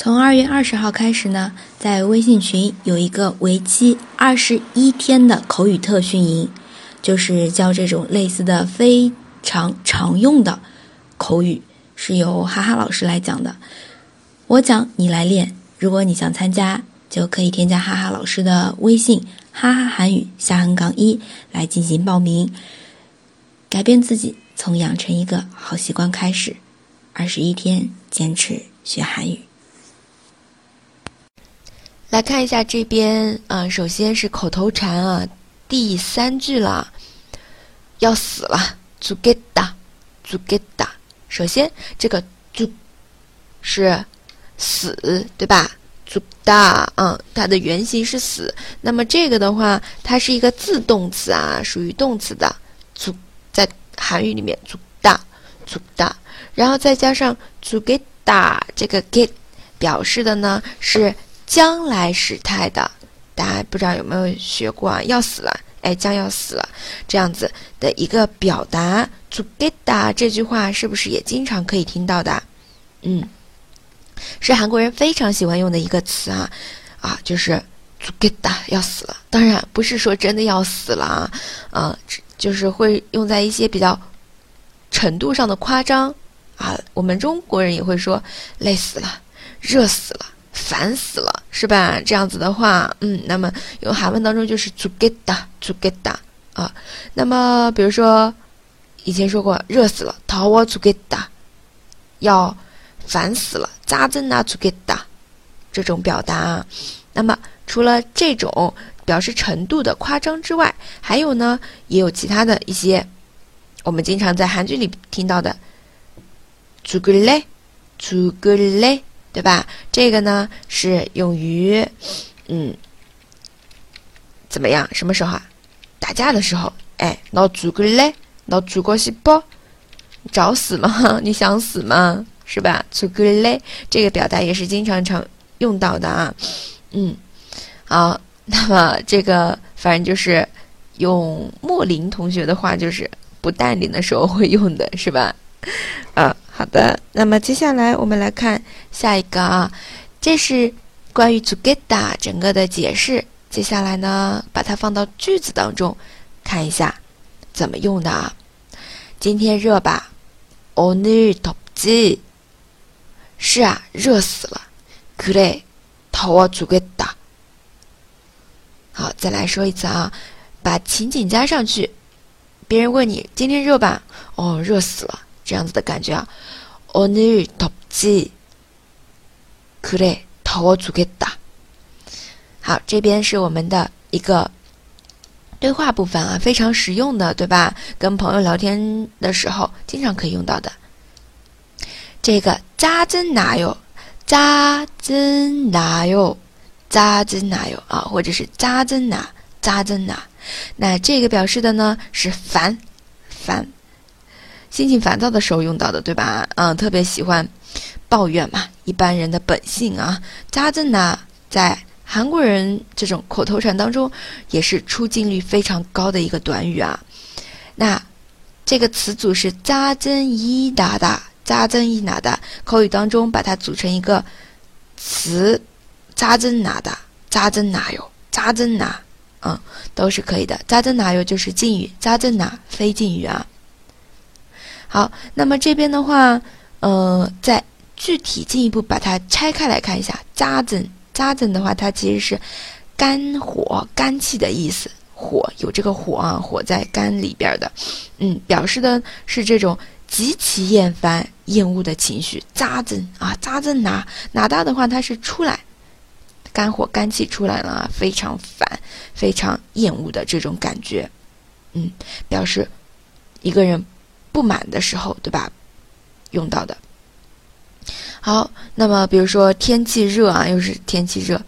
从二月二十号开始呢，在微信群有一个为期二十一天的口语特训营，就是教这种类似的非常常用的口语，是由哈哈老师来讲的。我讲你来练，如果你想参加，就可以添加哈哈老师的微信“哈哈韩语下横杠一”来进行报名，改变自己，从养成一个好习惯开始，二十一天坚持学韩语。来看一下这边啊，首先是口头禅啊，第三句了，要死了，zugeta，zugeta。首先，这个 zu 是死对吧？zu da，嗯，它的原型是死。那么这个的话，它是一个自动词啊，属于动词的 zu，在韩语里面 zu da，zu da，然后再加上 zugeta，这个 get 表示的呢是。将来时态的，大家不知道有没有学过啊？要死了，哎，将要死了，这样子的一个表达。to get 这句话是不是也经常可以听到的？嗯，是韩国人非常喜欢用的一个词啊，啊，就是 to get 要死了。当然不是说真的要死了啊，啊，就是会用在一些比较程度上的夸张啊。我们中国人也会说累死了、热死了、烦死了。是吧，这样子的话，嗯，那么用韩文当中就是 to get to get 啊，那么比如说以前说过，热死了，toward to get 要烦死了，扎针呐，to get，这种表达啊，那么除了这种表示程度的夸张之外，还有呢，也有其他的一些，我们经常在韩剧里听到的 to go late go。对吧？这个呢是用于，嗯，怎么样？什么时候啊？打架的时候。哎，闹足个嘞，闹足个是不？找死吗？你想死吗？是吧？足个嘞，这个表达也是经常常用到的啊。嗯，好，那么这个反正就是用莫林同学的话，就是不淡定的时候会用的是吧？啊。好的，那么接下来我们来看下一个啊，这是关于 together 整个的解释。接下来呢，把它放到句子当中，看一下怎么用的啊。今天热吧？오늘덥지是啊，热死了。그래더워죽겠다好，再来说一次啊，把情景加上去。别人问你今天热吧？哦，热死了。 这样子的感觉啊，오늘덥지그래더워죽겠다好，这边是我们的一个对话部分啊，非常实用的，对吧？跟朋友聊天的时候经常可以用到的。这个짜증나 요， 짜증나 요， 짜증나 요， 啊，或者是짜증 나， 짜증 나。 那这个表示的呢是烦，烦。 心情烦躁的时候用到的，对吧？嗯，特别喜欢抱怨嘛，一般人的本性啊。扎针呢，在韩国人这种口头禅当中，也是出镜率非常高的一个短语啊。那这个词组是扎针一拿的，扎针一拿的，口语当中把它组成一个词，扎针拿的，扎针拿哟，扎针拿，嗯，都是可以的。扎针拿哟就是敬语，扎针拿非敬语啊。好，那么这边的话，呃，再具体进一步把它拆开来看一下，扎针扎针的话，它其实是肝火肝气的意思，火有这个火啊，火在肝里边的，嗯，表示的是这种极其厌烦厌恶的情绪。扎针啊，扎针拿拿到的话，它是出来。肝火肝气出来了，非常烦，非常厌恶的这种感觉，嗯，表示一个人不满的时候，对吧？用到的。好，那么比如说天气热啊，又是天气热，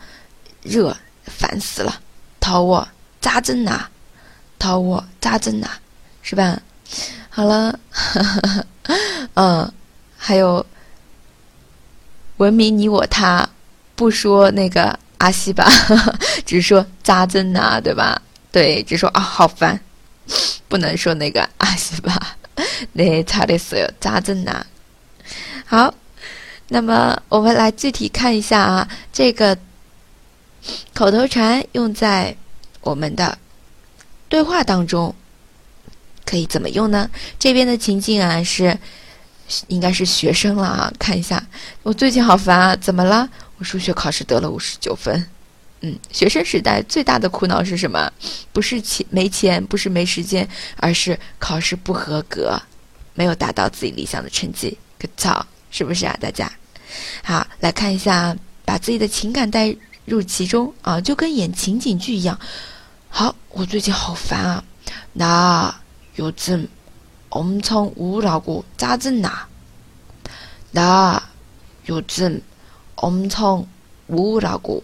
热烦死了。逃我扎针呐，逃我扎针呐，是吧？好了，嗯，还有文明你我他，不说那个阿西吧，只说扎针呐，对吧？对，只说啊，好烦，不能说那个阿西吧。네잘했어요짜증나好， 那么我们来具体看一下啊，这个口头禅用在我们的对话当中可以怎么用呢？这边的情境啊是应该是学生了啊，看一下，我最近好烦啊，怎么了？我数学考试得了五十九分。 嗯，学生时代最大的苦恼是什么？不是钱没钱，不是没时间，而是考试不合格，没有达到自己理想的成绩。可操，是不是啊？大家，好，来看一下，把自己的情感带入其中啊，就跟演情景剧一样。好，我最近好烦啊。那요즘엄청우울하고짜증나나요즘엄청우울하고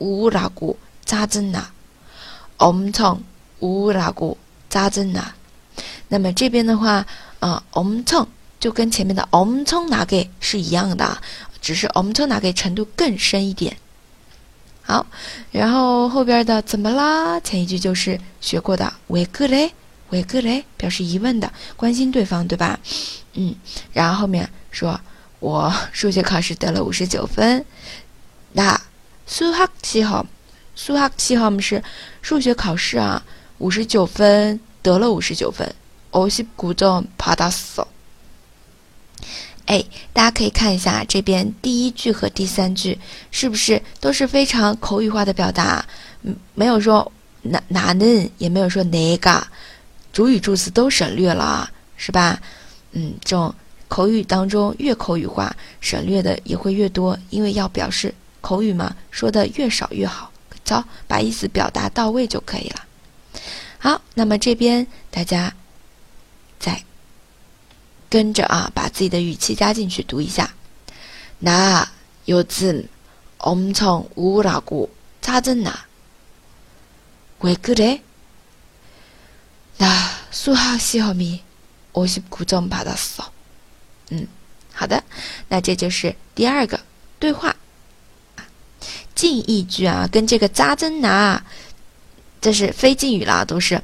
우울하고 짜증나, 엄청 우울하고 짜증나。那么这边的话，啊，엄청就跟前面的 엄청나게是一样的，只是 엄청나게程度更深一点。好，然后后边的怎么啦？前一句就是学过的왜그 래？ 왜그 래？ 表示疑问的，关心对方，对吧？嗯，然后后面说我数学考试得了五十九分，那 수학시험数学期哈，我们是数学考试啊，五十九分得了五十九分。오십구점받았 어。 哎，大家可以看一下这边第一句和第三句是不是都是非常口语化的表达？嗯，没有说哪哪能，也没有说哪个，主语助词都省略了，是吧？嗯，这种口语当中越口语化，省略的也会越多，因为要表示 口语嘛，说的越少越好。好，把意思表达到位就可以了。好，那么这边大家再跟着啊，把自己的语气加进去读一下。나요즘엄청우울하고짜증나왜그래나수학시험이五十九점받았어嗯，好的，那这就是第二个对话。 近义句啊，跟这个扎针拿，这是非敬语了，都是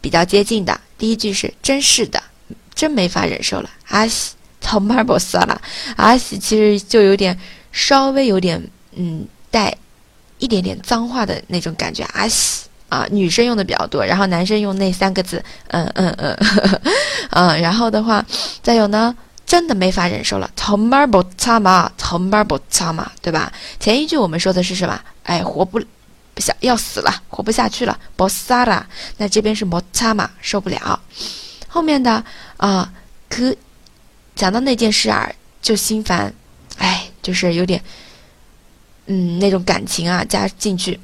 比较接近的。第一句是真是的，真没法忍受了。阿西操马尔博斯了，阿西其实就有点稍微有点嗯带一点点脏话的那种感觉。阿西啊，女生用的比较多，然后男生用那三个字，嗯嗯嗯呵呵，嗯，然后的话再有呢。真的没法忍受了，从门不擦嘛，从门不擦嘛，对吧？前一句我们说的是什么？哎，活不不想要死了，活不下去了，不撒了。那这边是摩擦嘛，受不了。后面的啊，可讲到那件事儿就心烦，哎，就是有点嗯那种感情啊加进去，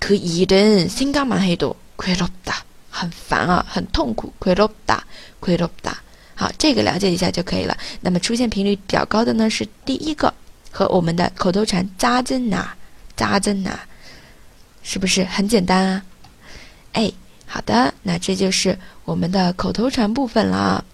可以的心肝蛮黑多，亏了大，很烦啊，很痛苦，亏了大，亏了大。好，这个了解一下就可以了。那么出现频率比较高的呢是第一个，和我们的口头禅“扎针啊”“扎针啊”，是不是很简单啊？哎，好的，那这就是我们的口头禅部分了。